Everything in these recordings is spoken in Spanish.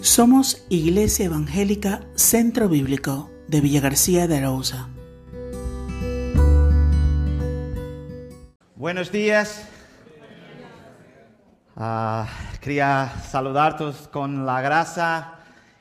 Somos Iglesia Evangélica Centro Bíblico de Villa García de Arauza. Buenos días. Ah, quería saludaros con la gracia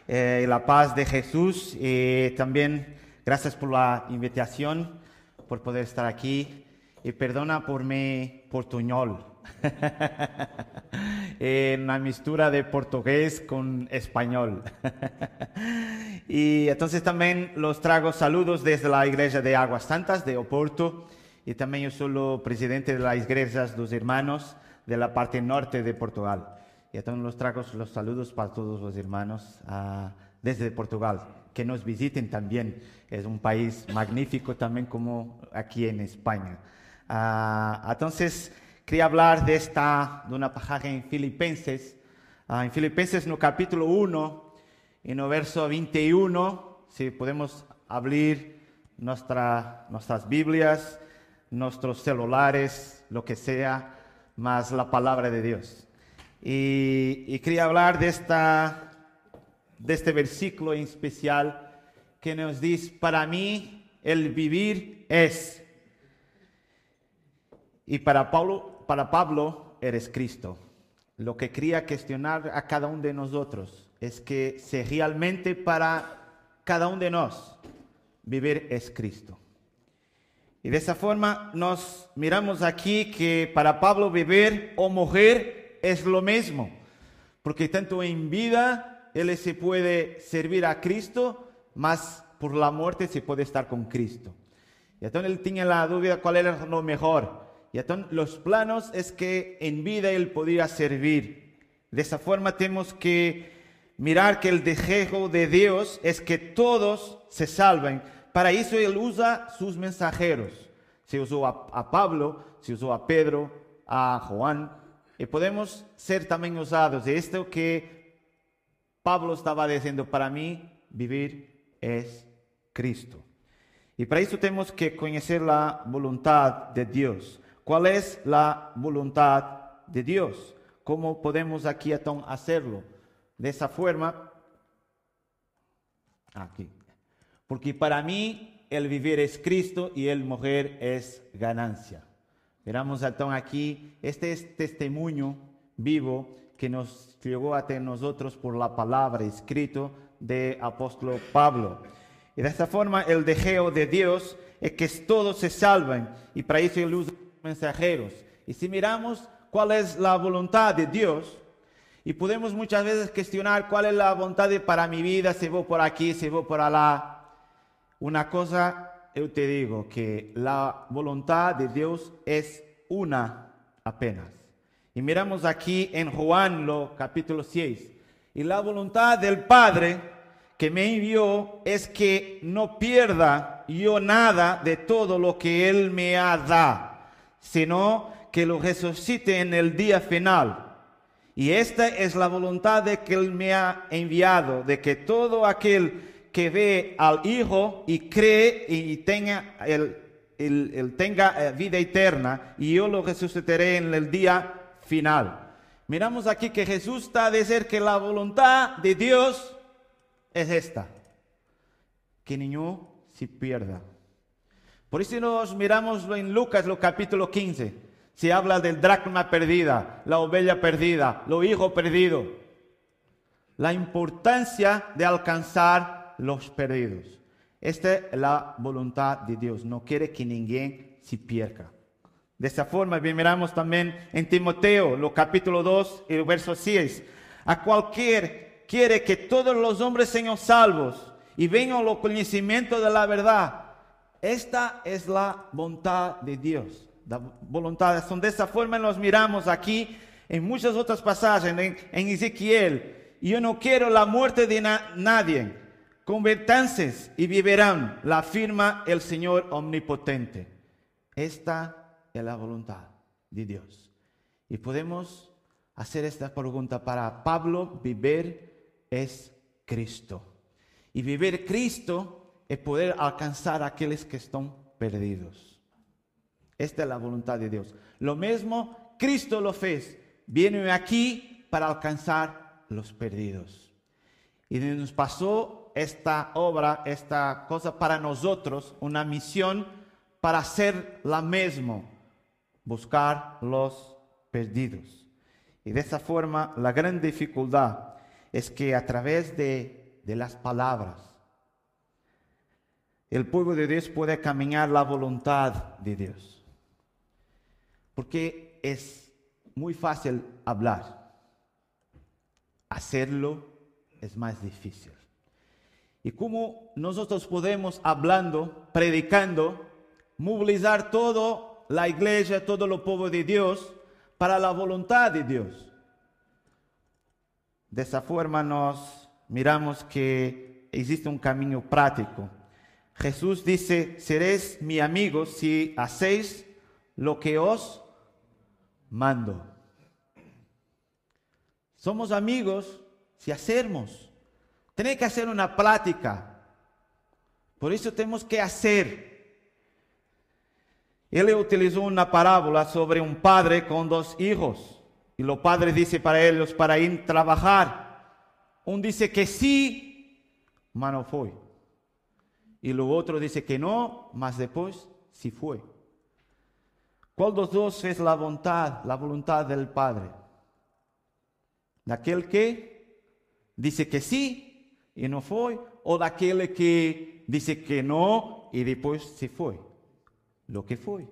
eh, y la paz de Jesús y también gracias por la invitación, por poder estar aquí y perdona por mi portuñol. en una mistura de portugués con español. y entonces también los trago saludos desde la iglesia de Aguas Santas de Oporto y también yo soy presidente de las iglesias dos hermanos de la parte norte de Portugal. Y entonces los trago los saludos para todos los hermanos uh, desde Portugal, que nos visiten también. Es un país magnífico también como aquí en España. Uh, entonces, quería hablar de esta, de una pasaje en Filipenses, uh, en Filipenses no capítulo 1, en el verso 21, si podemos abrir nuestra, nuestras Biblias, nuestros celulares, lo que sea, más la palabra de Dios. Y, y quería hablar de, esta, de este versículo en especial que nos dice, para mí el vivir es. Y para Pablo, para Pablo eres Cristo. Lo que quería cuestionar a cada uno de nosotros es que si realmente para cada uno de nosotros vivir es Cristo. Y de esa forma nos miramos aquí que para Pablo vivir o morir es lo mismo, porque tanto en vida él se puede servir a Cristo, más por la muerte se puede estar con Cristo. Y entonces él tiene la duda cuál era lo mejor. Y entonces los planos es que en vida él podía servir. De esa forma tenemos que mirar que el deseo de Dios es que todos se salven. Para eso él usa sus mensajeros. Se usó a, Pablo, se usó a Pedro, a Juan. Y podemos ser también usados. De esto que Pablo estaba diciendo, para mí vivir es Cristo. Y para eso tenemos que conocer la voluntad de Dios. ¿Cuál es la voluntad de Dios? ¿Cómo podemos aquí hacerlo? De esa forma, aquí. Porque para mí el vivir es Cristo y el morir es ganancia. Miramos entonces aquí, este es testimonio vivo que nos llegó a nosotros por la palabra escrito de apóstol Pablo. Y de esta forma el deseo de Dios es que todos se salven y para eso él usa mensajeros. Y si miramos cuál es la voluntad de Dios, y podemos muchas veces cuestionar cuál es la voluntad de para mi vida, si voy por aquí, si voy por allá. Una cosa, yo te digo, que la voluntad de Dios es una apenas. Y miramos aquí en Juan, lo, capítulo 6. Y la voluntad del Padre que me envió es que no pierda yo nada de todo lo que Él me ha dado sino que lo resucite en el día final. Y esta es la voluntad de que Él me ha enviado, de que todo aquel que ve al Hijo y cree y tenga, el, el, tenga eh, vida eterna, y yo lo resucitaré en el día final. Miramos aquí que Jesús está a decir que la voluntad de Dios es esta, que niño se pierda. Por eso nos miramos en Lucas, lo capítulo 15. Se habla del dracma perdida, la oveja perdida, lo hijo perdido. La importancia de alcanzar los perdidos. Esta es la voluntad de Dios. No quiere que ninguém se pierda. De esa forma, miramos también en Timoteo, lo capítulo 2, el verso 6. A cualquier quiere que todos los hombres sean salvos y vengan al conocimiento de la verdad. Esta es la voluntad de Dios. La voluntad, son de esa forma nos miramos aquí en muchas otras pasajes, en, Ezequiel. Yo no quiero la muerte de nadie. Convertanse y vivirán, la afirma el Señor omnipotente. Esta es la voluntad de Dios. Y podemos hacer esta pregunta para Pablo, vivir es Cristo. Y vivir Cristo es poder alcanzar a aquellos que están perdidos. Esta es la voluntad de Dios. Lo mismo Cristo lo fez. Viene aquí para alcanzar los perdidos. y nos pasó esta obra, esta cosa para nosotros, una misión para hacer la misma, buscar los perdidos. Y de esa forma, la gran dificultad es que a través de, de las palabras, el pueblo de Dios puede caminar la voluntad de Dios. Porque es muy fácil hablar. Hacerlo es más difícil. Y cómo nosotros podemos, hablando, predicando, movilizar toda la iglesia, todo el pueblo de Dios para la voluntad de Dios. De esa forma nos miramos que existe un camino práctico. Jesús dice, seréis mi amigos si hacéis lo que os mando. Somos amigos si hacemos. Tenéis que hacer una plática. Por eso tenemos que hacer. Él utilizó una parábola sobre un padre con dos hijos. Y los padres dice para ellos para ir a trabajar. Un dice que sí, mas no fue. Y lo otro dice que no, mas después sí fue. ¿Cuál de los dos es la voluntad, la voluntad del Padre? ¿De aquel que dice que sí y no fue? ¿O de aquel que dice que no y después sí fue? Lo que fue.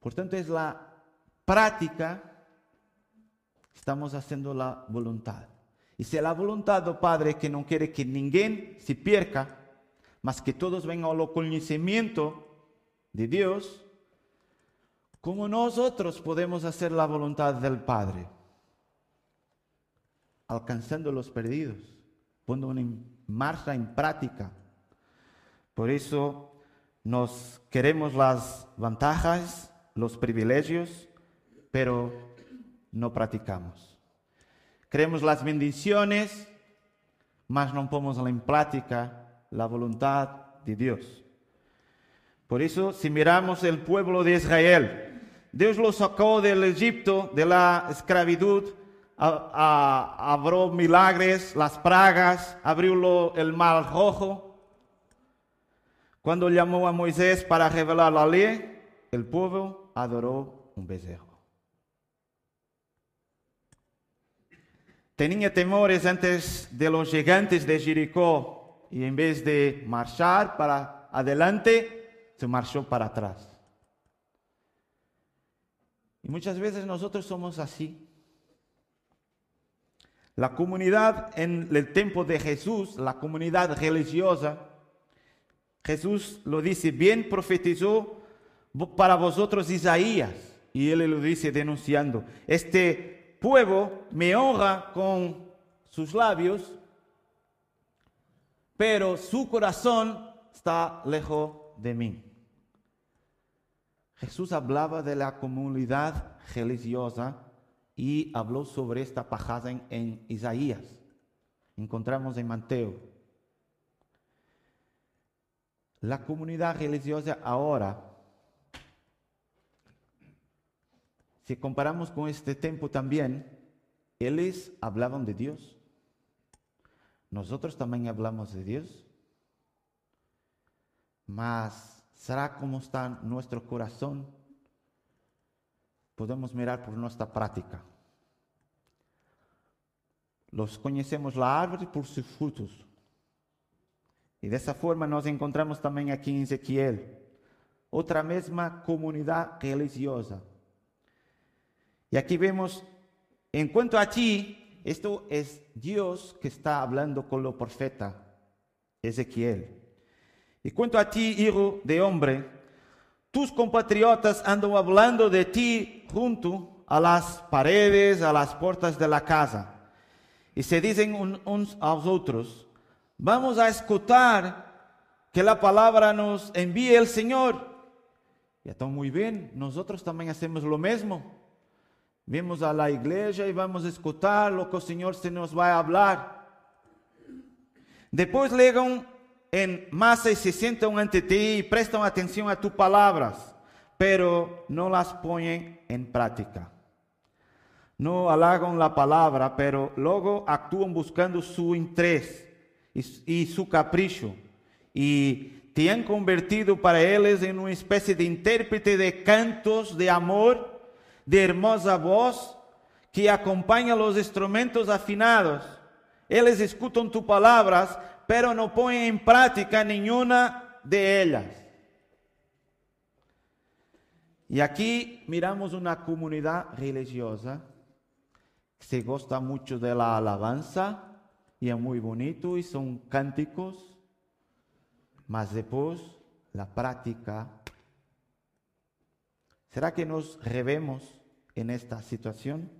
Por tanto, es la práctica, estamos haciendo la voluntad. Y si la voluntad del Padre que no quiere que ninguém se pierda, mas que todos vengan al conocimiento de Dios, ¿Cómo nosotros podemos hacer la voluntad del Padre? Alcanzando los perdidos, poniendo en marcha, en práctica. Por eso nos queremos las ventajas, los privilegios, pero no practicamos. Queremos las bendiciones, mas no ponemos en práctica la voluntad de Dios. Por eso, si miramos el pueblo de Israel, Dios lo sacó del Egipto, de la esclavitud, abrió milagres, las pragas, abrió el mar rojo. Cuando llamó a Moisés para revelar la ley, el pueblo adoró un becerro. Tenía temores antes de los gigantes de Jericó y en vez de marchar para adelante, se marchó para atrás. Y muchas veces nosotros somos así. La comunidad en el tiempo de Jesús, la comunidad religiosa, Jesús lo dice, bien profetizó para vosotros Isaías. Y él lo dice denunciando, este pueblo me honra con sus labios, pero su corazón está lejos de mí. Jesús hablaba de la comunidad religiosa y habló sobre esta pajada en, Isaías. Encontramos en Mateo. La comunidad religiosa ahora, si comparamos con este tiempo también, ellos hablaban de Dios. Nosotros también hablamos de Dios. Mas ¿Será cómo está nuestro corazón? Podemos mirar por nuestra práctica. Los conocemos la árvore por sus frutos. Y de esa forma nos encontramos también aquí en Ezequiel. Otra misma comunidad religiosa. Y aquí vemos, en cuanto a ti, esto es Dios que está hablando con lo profeta Ezequiel. Y cuanto a ti, hijo de hombre, tus compatriotas andan hablando de ti junto a las paredes, a las puertas de la casa. Y se dicen unos a otros, vamos a escuchar que la palabra nos envíe el Señor. Y está muy bien, nosotros también hacemos lo mismo. Vamos a la iglesia y vamos a escuchar lo que el Señor se nos va a hablar. Después llegan en masa y se sientan ante ti y prestan atención a tus palabras, pero no las ponen en práctica. no halagan la palabra, pero luego actúan buscando su interés y su capricho. Y te han convertido para ellos en una especie de intérprete de cantos de amor, de hermosa voz, que acompaña los instrumentos afinados. Ellos escuchan tus palabras, pero no ponen en práctica ninguna de ellas. Y aquí miramos una comunidad religiosa que se gusta mucho de la alabanza y es muy bonito y son cánticos, mas después la práctica. ¿Será que nos revemos en esta situación?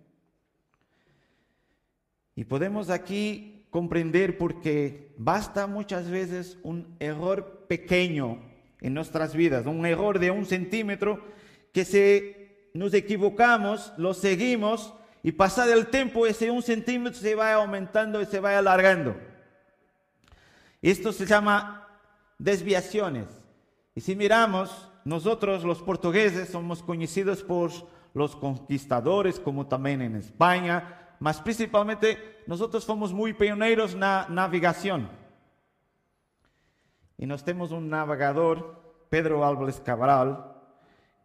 Y podemos aquí comprender porque basta muchas veces un error pequeño en nuestras vidas, un error de un centímetro que se nos equivocamos, lo seguimos y pasado el tiempo ese un centímetro se va aumentando y se va alargando. Esto se llama desviaciones. Y si miramos, nosotros los portugueses somos conocidos por los conquistadores, como también en España, mas principalmente nosotros fomos muy pioneros na navegación. Y nos tenemos un navegador, Pedro Álvarez Cabral,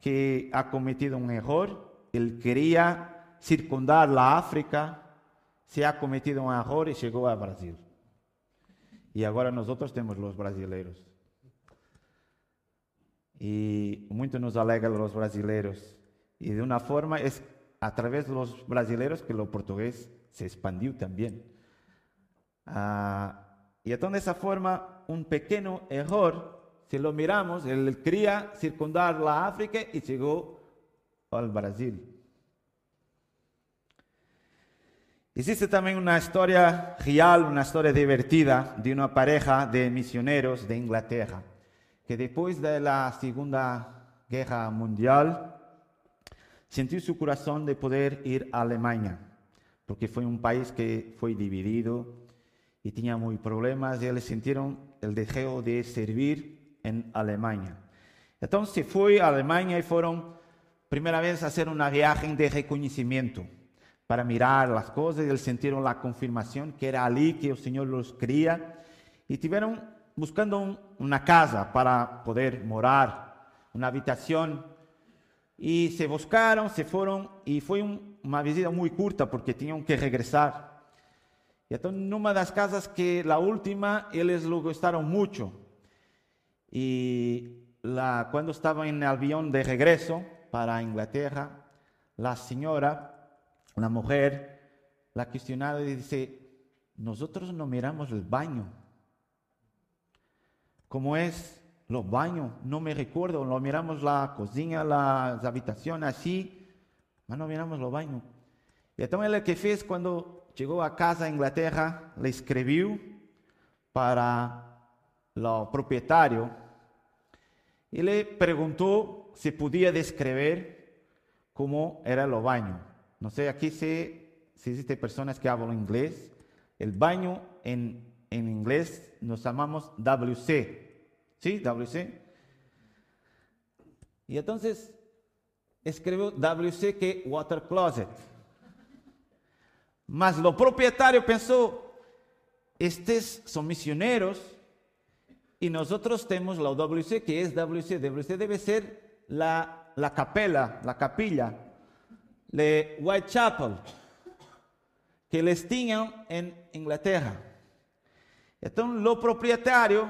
que ha cometido un error. Él quería circundar la África, se ha cometido un error y llegó a Brasil. Y ahora nosotros tenemos los brasileiros. Y mucho nos alegra los brasileiros. Y de una forma es a través de los brasileños que lo portugués se expandió también. Ah, y entonces de esa forma, un pequeño error, si lo miramos, él quería circundar la África y llegó al Brasil. Existe también una historia real, una historia divertida de una pareja de misioneros de Inglaterra, que después de la Segunda Guerra Mundial, Sentiu su corazón de poder ir a Alemania, porque fue un país que fue dividido y tenía muy problemas y ellos sintieron el deseo de servir en Alemania. Entonces fue a Alemania y fueron primera vez a hacer una viaje de reconocimiento para mirar las cosas y ellos sintieron la confirmación que era allí que el Señor los quería y estuvieron buscando una casa para poder morar, una habitación y se buscaron, se fueron y fue una visita muy corta porque tenían que regresar. Y entonces en una de las casas que la última, ellos lo gustaron mucho. Y la, cuando estaban en el avión de regreso para Inglaterra, la señora, la mujer, la cuestionada dice, nosotros no miramos el baño. ¿Cómo es? los baños, no me recuerdo, lo miramos la cocina, las habitaciones así, pero no miramos los baños. Y entonces lo que fez cuando llegó a casa a Inglaterra, le escribió para el propietario y le preguntó si podía describir cómo era el baño. No sé, aquí si, si existen personas que hablan inglés. El baño en, en inglés nos llamamos WC, ¿Sí? WC. Y entonces escribió WC que Water Closet. Mas lo propietario pensó, estos son misioneros y nosotros tenemos la WC que es WC. WC debe ser la, la capela, la capilla de Whitechapel que les tenían en Inglaterra. Entonces, lo propietario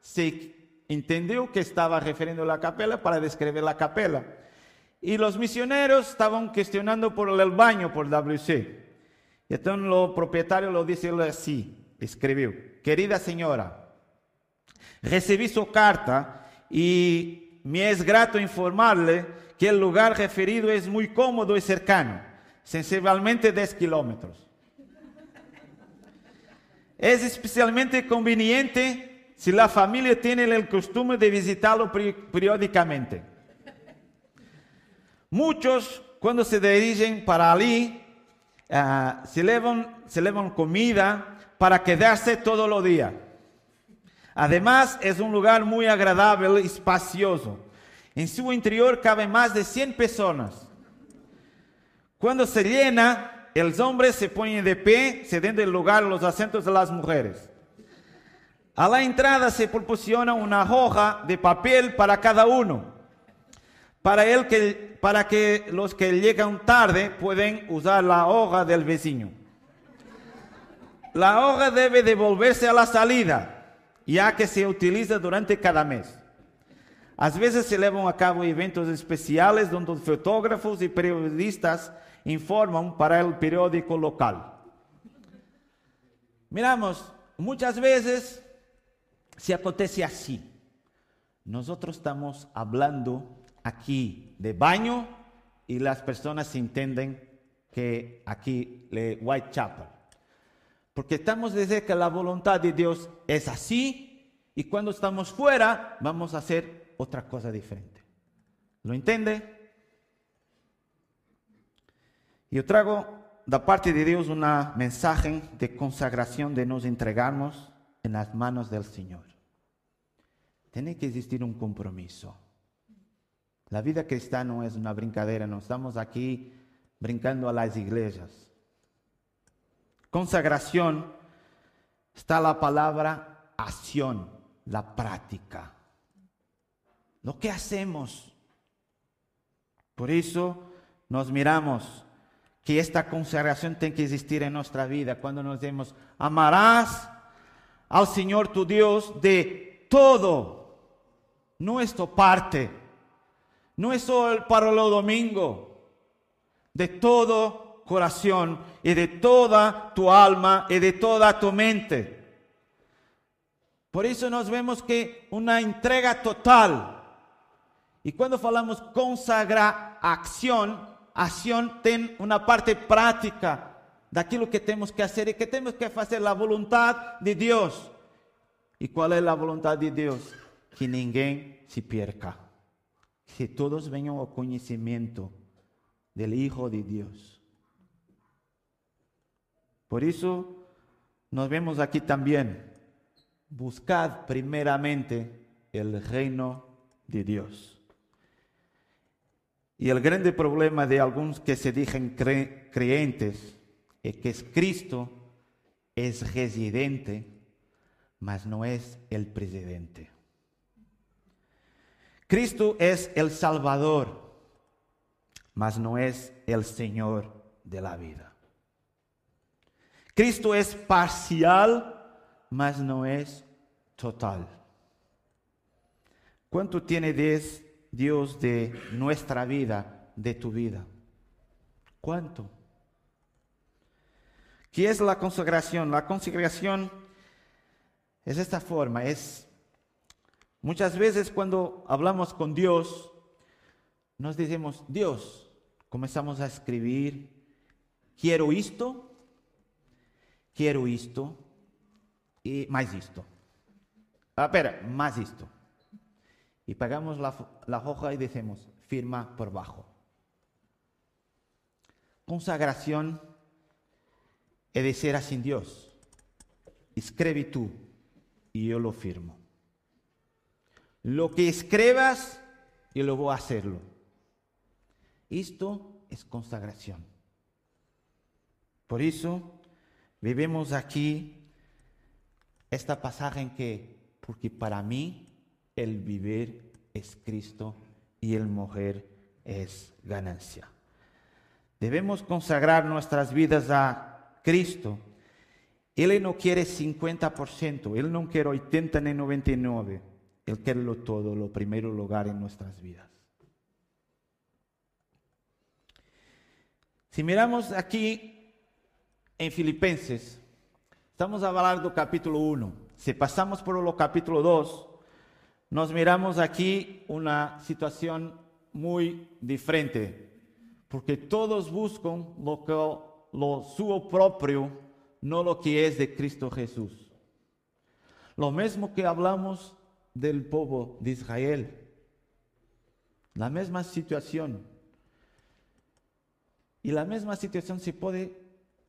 se entendió que estaba refiriendo a la capela para describir la capela. Y los misioneros estaban cuestionando por el baño, por WC. Y entonces el propietario lo dice así, escribió, querida señora, recibí su carta y me es grato informarle que el lugar referido es muy cómodo y cercano, sensiblemente 10 kilómetros. Es especialmente conveniente si la familia tiene el costumbre de visitarlo periódicamente. Muchos, cuando se dirigen para allí, ah, se, llevan, se llevan comida para quedarse todo el día. Además, es un lugar muy agradable y espacioso. En su interior caben más de 100 personas. Cuando se llena, el hombre se pone de pie, cediendo el lugar a los asientos de las mujeres. A la entrada se proporciona una hoja de papel para cada uno, para, que, los que llegan tarde pueden usar la hoja del vecino. La hoja debe devolverse a la salida, ya que se utiliza durante cada mes. Às vezes se levam a cabo eventos especiales donde fotógrafos e periodistas informam para o periódico local. Miramos, muitas vezes se acontece assim. Nós estamos falando aqui de banho e as pessoas entendem que aqui é Whitechapel. Porque estamos dizendo que a vontade de Deus é assim e quando estamos fora, vamos a ser otra cosa diferente. ¿Lo entiende? Yo trago da parte de Dios una mensaje de consagración de nos entregarnos en las manos del Señor. Tiene que existir un compromiso. La vida cristiana no es una brincadera, no estamos aquí brincando a las iglesias. Consagración está la palabra acción, la práctica lo que hacemos. Por eso nos miramos que esta consagración tiene que existir en nuestra vida cuando nos decimos, amarás al Señor tu Dios de todo, no parte, no es solo para el domingo, de todo corazón y de toda tu alma y de toda tu mente. Por eso nos vemos que una entrega total y cuando falamos consagrar acción, acción tiene una parte práctica daquilo que tenemos que hacer y que tenemos que hacer la voluntad de Dios. ¿Y cuál es la voluntad de Dios? Que ninguém se pierda. Que todos vengan al conocimiento del Hijo de Dios. Por eso nos vemos aquí también. Buscad primeramente el reino de Dios. Y el grande problema de algunos que se dicen creyentes es que Cristo es residente, mas no es el presidente. Cristo es el Salvador, mas no es el Señor de la vida. Cristo es parcial, mas no es total. ¿Cuánto tiene de Dios de nuestra vida, de tu vida? ¿Cuánto? ¿Qué es la consagración? La consagración es esta forma, es muchas veces cuando hablamos con Dios, nos decimos, Dios, comenzamos a escribir, quiero esto, quiero esto y más esto. Ah, espera, más esto y pagamos la, hoja y decimos, firma por bajo. Consagración es decir así Dios. Escribe tú y yo lo firmo. Lo que escribas, yo lo voy a hacerlo. Esto es consagración. Por eso vivimos aquí esta pasaje en que, porque para mí el vivir es Cristo y el morir es ganancia. Debemos consagrar nuestras vidas a Cristo. Él no quiere 50%, Él no quiere 80 ni 99, Él quiere lo todo, lo primero lugar en nuestras vidas. Si miramos aquí en Filipenses, estamos hablando del capítulo 1. Si pasamos por el capítulo 2, nos miramos aquí una situación muy diferente, porque todos buscan lo, que, lo suyo propio, no lo que es de Cristo Jesús. Lo mismo que hablamos del pueblo de Israel, la misma situación. Y la misma situación se puede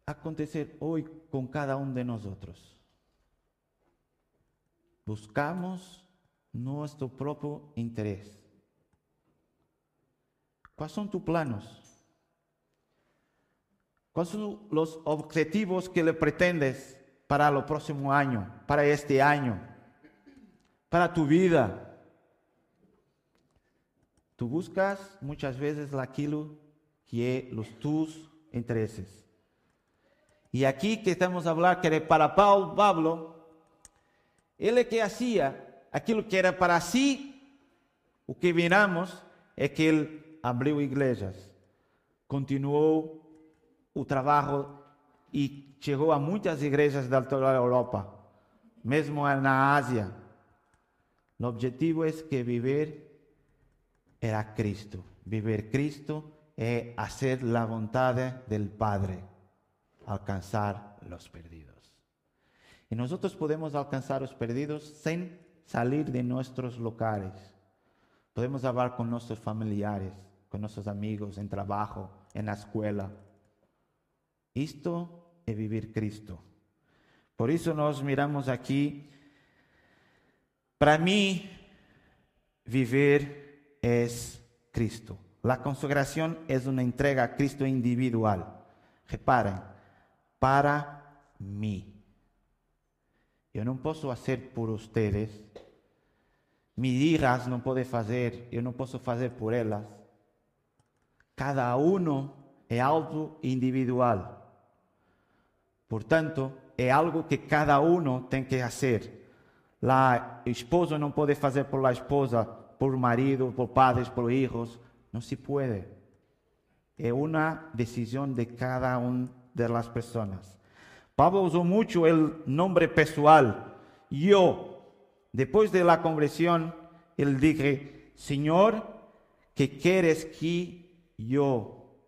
acontecer hoy con cada uno de nosotros. Buscamos nuestro propio interés. ¿Cuáles son tus planos? ¿Cuáles son los objetivos que le pretendes para el próximo año, para este año, para tu vida? Tú buscas muchas veces aquilo que los tus intereses. Y aquí que estamos a hablar que para Pablo, él que hacía aquilo que era para sí, o que viramos é que ele abriu igrejas, continuou o trabalho e chegou a muitas igrejas da toda Europa, mesmo na Ásia. O objetivo é que viver era Cristo. Viver Cristo é fazer a vontade do Padre, alcançar os perdidos. E nós podemos alcançar os perdidos sem salir de nossos locais Podemos hablar con nuestros familiares, con nuestros amigos, en trabajo, en la escuela. Esto es vivir Cristo. Por eso nos miramos aquí. Para mí, vivir es Cristo. La consagración es una entrega a Cristo individual. Reparen, para mí. Yo no puedo hacer por mis hijas não podem fazer, eu não posso fazer por elas. Cada uno é algo individual. Portanto, é algo que cada uno tem que fazer. La esposa não pode fazer por la esposa, por marido, por padres, por hijos. Não se pode. É uma decisão de cada uma das pessoas. Pablo usou muito o nome pessoal. Eu Después de la conversión, él dije, Señor, ¿qué quieres que yo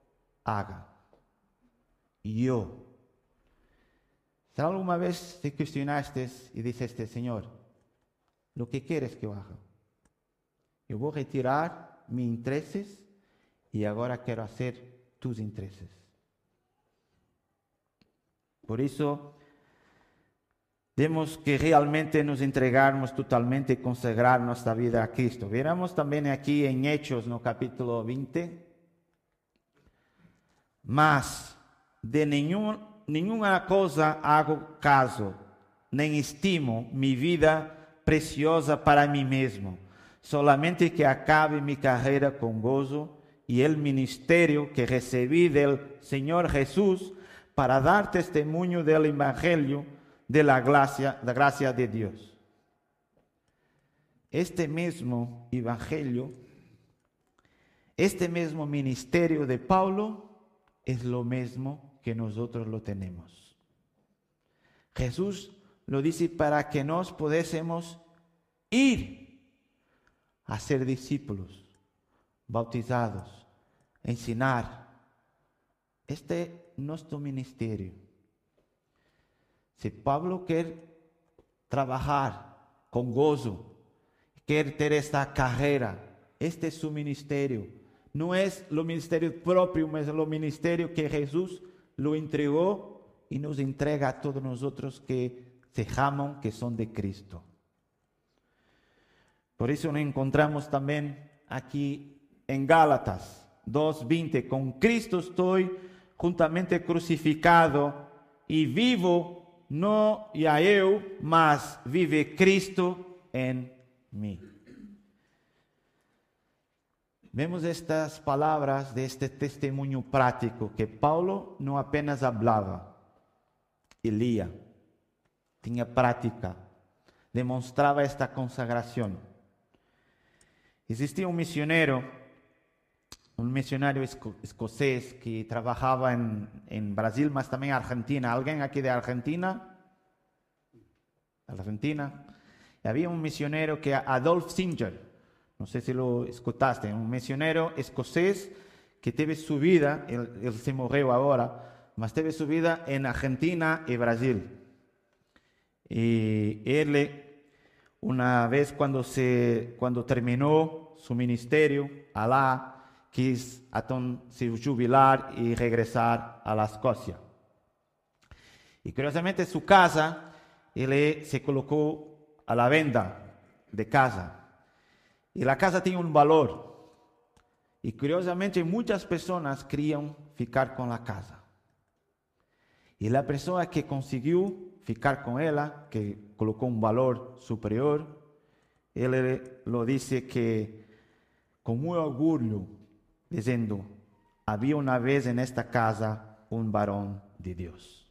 haga? Yo. Si alguna vez te cuestionaste y dijiste, Señor, lo que quieres que yo haga? Yo voy a retirar mis intereses y ahora quiero hacer tus intereses. Por eso, Temos que realmente nos entregarmos totalmente e consagrar nossa vida a Cristo. Veremos também aqui em Hechos, no capítulo 20. Mas de nenhum, nenhuma coisa hago caso, nem estimo mi vida preciosa para mim mesmo, solamente que acabe mi carreira com gozo e el ministério que recebi del Senhor Jesus para dar testemunho del Evangelho de la gracia, la gracia de Dios. Este mismo evangelio, este mismo ministerio de Pablo es lo mismo que nosotros lo tenemos. Jesús lo dice para que nos pudiésemos ir a ser discípulos, bautizados, ensinar. Este es nuestro ministerio. Si Pablo quiere trabajar con gozo, quiere tener esta carrera, este es su ministerio. No es lo ministerio propio, es lo ministerio que Jesús lo entregó y nos entrega a todos nosotros que se llaman, que son de Cristo. Por eso nos encontramos también aquí en Gálatas 2.20, con Cristo estoy juntamente crucificado y vivo no ya eu, mas vive Cristo en mí. Vemos estas palabras de este testemunho prático que Paulo não apenas hablava, ele lia, tinha prática, demonstrava esta consagração. Existia um missionário un misionario escocés que trabajaba en, Brasil, más también en Argentina. ¿Alguien aquí de Argentina? Argentina. Había un misionero que Adolf Singer, no sé si lo escuchaste, un misionero escocés que tuvo su vida, él, se murió ahora, mas tuvo su vida en Argentina y Brasil. Y él, una vez cuando, se, cuando terminó su ministerio, Alá, quis então se jubilar e regressar à Escócia. E curiosamente, sua casa, ele se colocou à la venda de casa. E a casa tinha um valor. E curiosamente, muitas pessoas queriam ficar com a casa. E a pessoa que conseguiu ficar com ela, que colocou um valor superior, ele lo disse que com muito orgulho, dizendo: havia uma vez nesta casa um varão de Deus.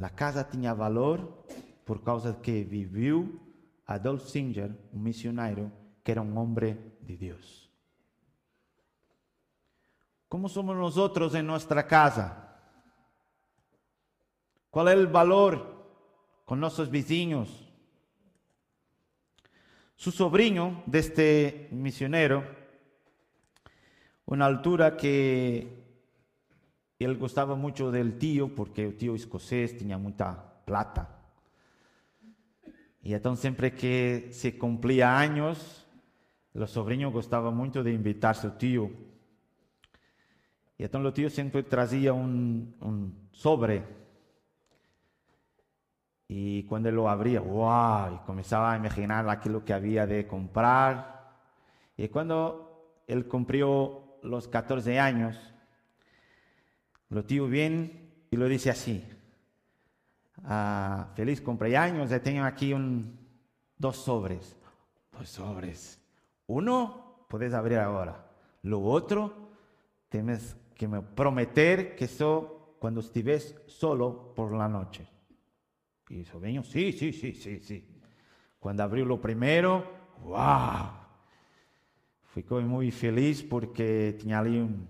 A casa tinha valor por causa que viveu Adolf Singer, um missionário que era um homem de Deus. Como somos nós outros em nossa casa? Qual é o valor com nossos vizinhos? Su sobrinho deste missionário, uma altura que ele gostava muito del tio, porque o tio escocês tinha muita plata. E então sempre que se cumplia anos, o sobrinho gostava muito de invitar seu tio. E então o tio sempre trazia um, um sobre. E quando ele lo abria, uau, e começava a imaginar aquilo que havia de comprar. E quando ele cumpriu os 14 anos, o tio vem e lo disse assim: ah, Feliz cumpleaños, eu tenho aqui um, dos sobres. Dos sobres. Uno puedes abrir agora. Lo outro, tienes que me prometer que só quando estives solo por la noche. E o sobrinho, sí, sí, sí, sí, sí. Quando abriu o primeiro, uau! Ficou muito feliz porque tinha ali um,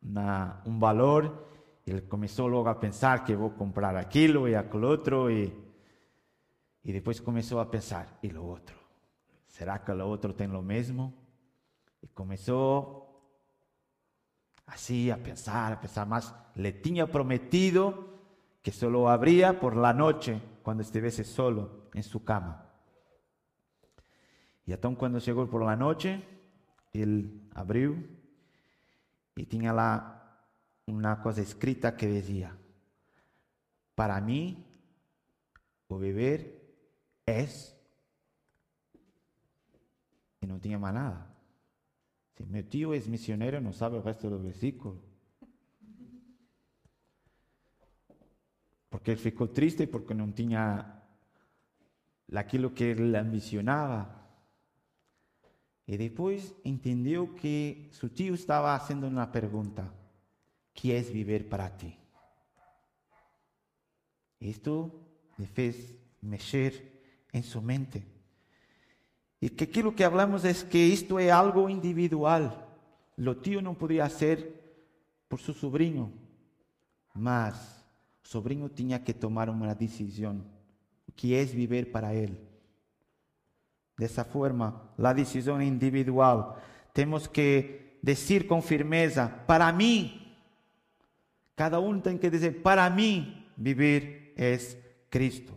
uma, um valor. Ele começou logo a pensar que vou comprar aquilo e aquilo outro e, e depois começou a pensar, e o outro? Será que o outro tem o mesmo? E começou assim a pensar, a pensar, mas le tinha prometido que solo abría por la noche cuando estuviese solo en su cama. Y entonces cuando llegó por la noche, él abrió y tenía lá una cosa escrita que decía, para mí, o beber es, y no tenía más nada. Si mi tío es misionero, no sabe el resto del versículo. porque ele ficou triste porque não tinha aquilo que ele ambicionava. E depois entendeu que seu tio estava fazendo uma pergunta: que é viver para ti? Isto me fez mexer em sua mente. E que aquilo que hablamos é que isto é algo individual. O tio não podia ser por seu sobrinho, mas o sobrinho tinha que tomar uma decisão, que é viver para ele. Dessa forma, a decisão individual. Temos que dizer com firmeza: para mim, cada um tem que dizer: para mim, viver é Cristo.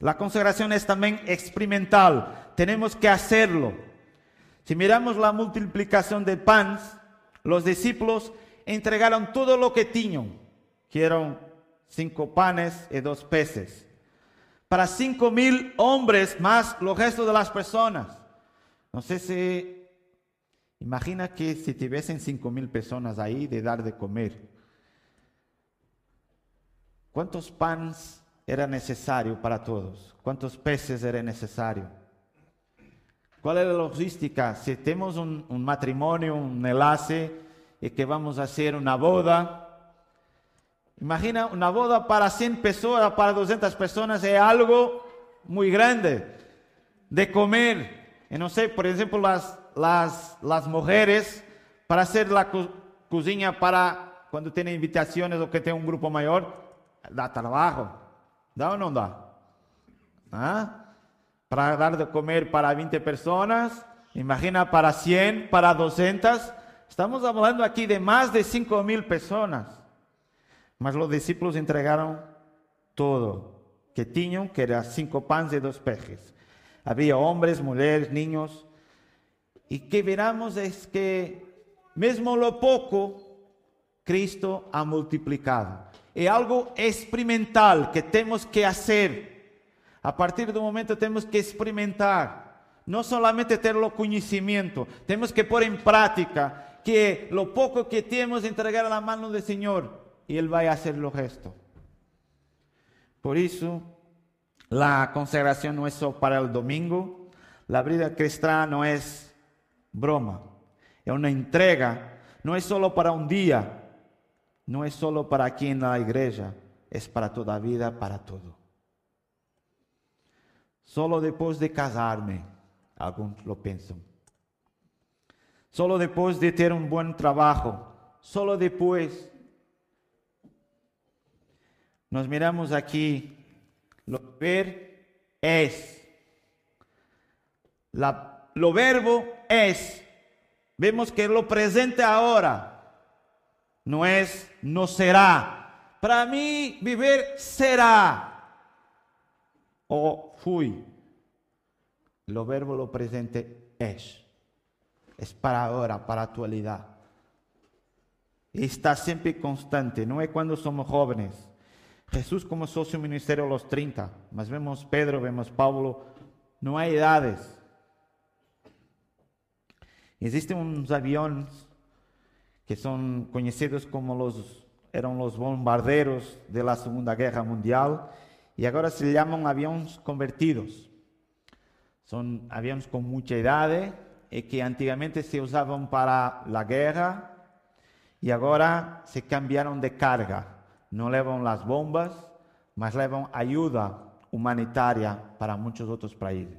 A consagração é também experimental, temos que hacerlo. Si miramos a multiplicação de pães, os discípulos entregaram todo o que tinham, que cinco panes y dos peces. Para cinco mil hombres más los restos de las personas. No sé si Imagina que si tuviesen cinco mil personas ahí de dar de comer. ¿Cuántos panes era necesario para todos? ¿Cuántos peces era necesario? ¿Cuál es la logística? Si tenemos un, un matrimonio, un enlace y que vamos a hacer una boda, Imagina una boda para 100 personas, para 200 personas, es algo muy grande de comer. Y no sé, por ejemplo, las, las, las mujeres para hacer la co cozinha para cuando tienen invitaciones o que tienen un grupo mayor, da trabajo. ¿Da o no da? ¿Ah? Para dar de comer para 20 personas, imagina para 100, para 200. Estamos hablando aquí de más de 5 mil personas. Mas os discípulos entregaram todo que tinham, que era cinco pães e dois peixes. Havia homens, mulheres, niños. E que veramos é que, mesmo lo pouco, Cristo ha multiplicado. É algo experimental que temos que fazer. A partir do momento temos que experimentar. Não solamente ter o conhecimento, temos que pôr em prática que lo pouco que temos entregar na mão do Senhor Él va a hacer los gestos. Por eso, la consagración no es solo para el domingo, la vida cristiana no es broma, es una entrega, no es solo para un día, no es solo para aquí en la iglesia, es para toda vida, para todo. Solo después de casarme, algunos lo piensan. Solo después de tener un buen trabajo, solo después. Nos miramos aquí, lo ver es. lo verbo es. Vemos que lo presente ahora no es no será. Para mí vivir será. O fui. Lo verbo lo presente es. Es para ahora, para actualidad. Está siempre constante, no es cuando somos jóvenes. Jesús como socio ministerio a los 30, mas vemos Pedro, vemos Pablo, no hay edades. Existen unos aviones que son conocidos como los, eran los bombarderos de la Segunda Guerra Mundial y ahora se llaman aviones convertidos. Son aviones con mucha edad y que antiguamente se usaban para la guerra y ahora se cambiaron de carga. No llevan las bombas, mas llevan ayuda humanitaria para muchos otros países.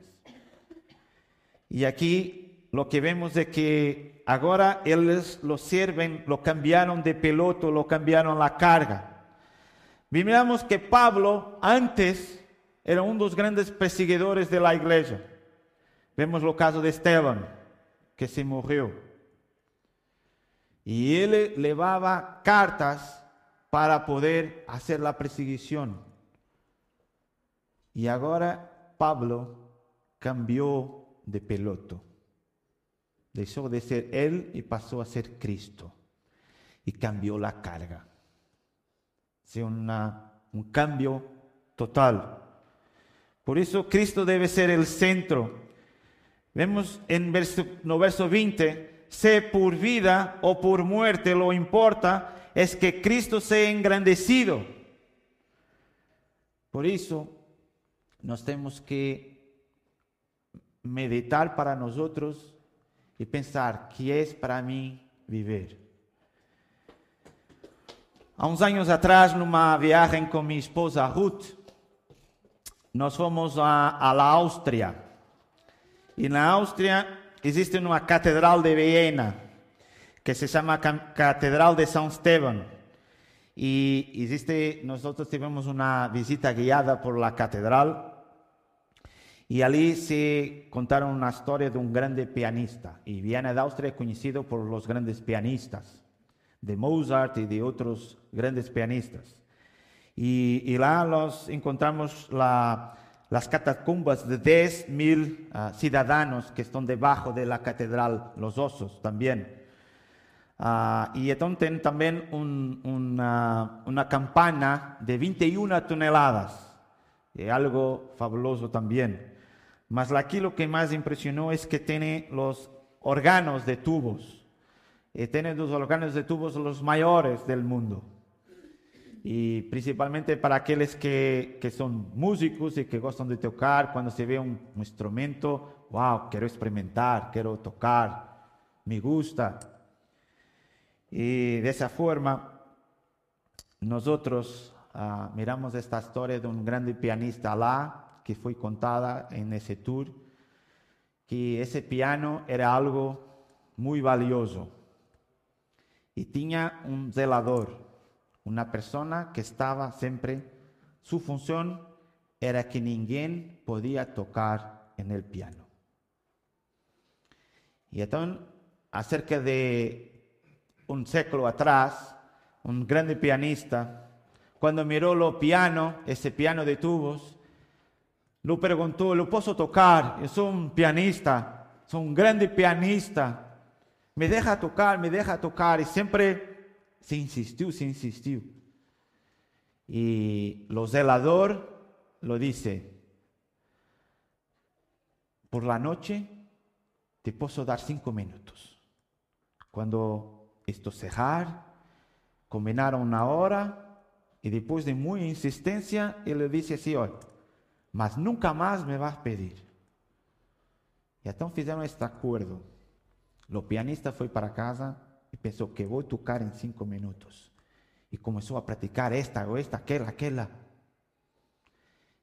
Y aquí lo que vemos es que Ahora ellos lo sirven, lo cambiaron de piloto, lo cambiaron la carga. Vimos que Pablo antes era uno de los grandes perseguidores de la iglesia. Vemos el caso de Esteban, que se murió. Y él llevaba cartas para poder hacer la perseguición. Y ahora Pablo cambió de piloto. Dejó de ser Él y pasó a ser Cristo. Y cambió la carga. Es un cambio total. Por eso Cristo debe ser el centro. Vemos en verso, no verso 20, sé por vida o por muerte, lo importa es que Cristo sea engrandecido. Por eso nos tenemos que meditar para nosotros y pensar que es para mí vivir. Há uns años atrás, numa viagem com minha esposa Ruth, nós fomos la Áustria. E na Áustria existe uma catedral de Viena, que se chama Catedral de São Esteban. E existe, nós tivemos uma visita guiada por la catedral y allí se contaron una historia de un grande pianista. Y Viena de Austria es conocido por los grandes pianistas, de Mozart y de otros grandes pianistas. Y, y lá los encontramos la, las catacumbas de 10.000 mil uh, ciudadanos que están debajo de la catedral, los osos también. Uh, y entonces también un, una, una campana de 21 toneladas, es algo fabuloso también. Mas aquí lo que más impresionó es que tiene los órganos de tubos. Y tiene los órganos de tubos los mayores del mundo. Y principalmente para aquellos que, que son músicos y que gustan de tocar, cuando se ve un, instrumento, wow, quiero experimentar, quiero tocar, me gusta. Y de esa forma, nosotros uh, miramos esta historia de un grande pianista, Alá, que foi contada nesse tour, que esse piano era algo muito valioso. E tinha um zelador, uma pessoa que estava sempre, sua função era que ninguém podia tocar no piano. E então, acerca de um século atrás, um grande pianista, quando mirou o piano, esse piano de tubos, lo preguntó, ¿lo puedo tocar? Yo soy un pianista, soy un grande pianista. Me deja tocar, me deja tocar. Y siempre se insistió, se insistió. Y lo zelador lo dice, por la noche te puedo dar cinco minutos. Cuando esto cerrar, Combinaron una hora y después de muy insistencia, él le dice así, hoy, mas nunca más me vas a pedir. Y entonces hicieron este acuerdo. Lo pianista fue para casa y pensó que voy a tocar en cinco minutos. Y comenzó a practicar esta o esta, aquella, aquella.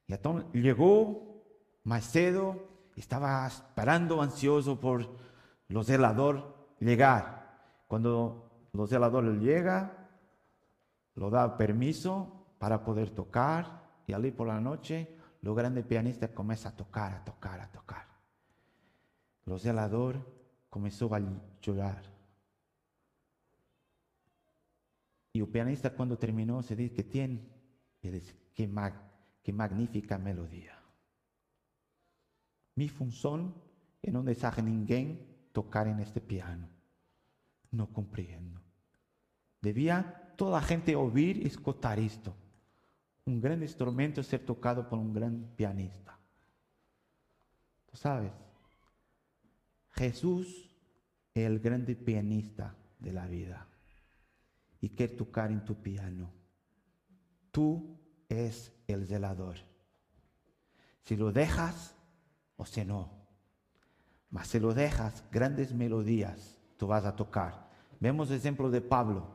Y entonces llegó Macedo, estaba esperando ansioso por los zelador llegar. Cuando los zelador llega, lo da permiso para poder tocar y allí por la noche, lo grande pianista comienza a tocar, a tocar, a tocar. Los zelador comenzó a llorar. Y el pianista cuando terminó se dice que tiene, y dice, qué, mag, qué magnífica melodía. Mi función é não deixar ninguém tocar en este piano. No compreendo. Debía toda a gente oír y escuchar esto. Un gran instrumento ser tocado por un gran pianista. ¿Tú sabes? Jesús es el grande pianista de la vida y quiere tocar en tu piano. Tú es el zelador. Si lo dejas o si no, mas si lo dejas, grandes melodías tú vas a tocar. Vemos ejemplo de Pablo,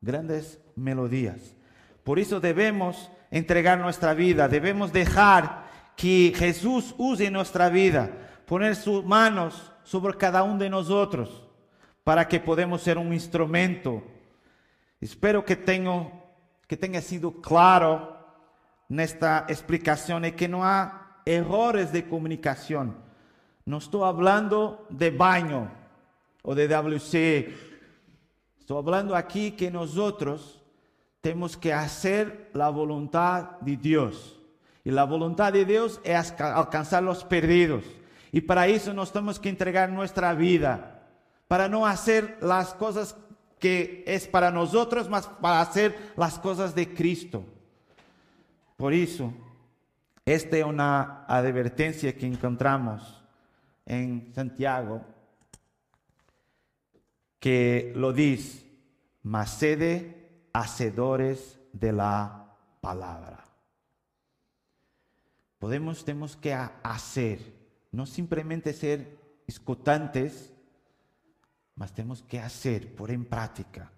grandes melodías. Por eso debemos entregar nuestra vida, debemos dejar que Jesús use nuestra vida, poner sus manos sobre cada uno de nosotros para que podamos ser un instrumento. Espero que, tengo, que tenga sido claro en esta explicación y que no há errores de comunicación. No estoy hablando de baño o de WC. Estoy hablando aquí que nosotros tenemos que hacer la voluntad de Dios. Y la voluntad de Dios es alcanzar los perdidos. Y para eso nos tenemos que entregar nuestra vida, para no hacer las cosas que es para nosotros, mas para hacer las cosas de Cristo. Por eso, esta es una advertencia que encontramos en Santiago, que lo dice, mas sede hacedores de la palabra. Podemos, tenemos que hacer no simplemente ser escutantes, mas tenemos que hacer, por en práctica.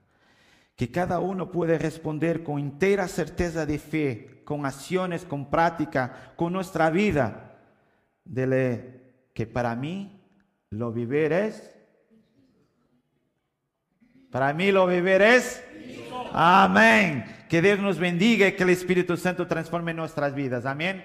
Que cada uno puede responder con entera certeza de fe, con acciones, con práctica, con nuestra vida. Dele que para mí lo vivir es. Para mí lo vivir es. Amén. Que Dios nos bendiga y que el Espíritu Santo transforme nuestras vidas. Amén.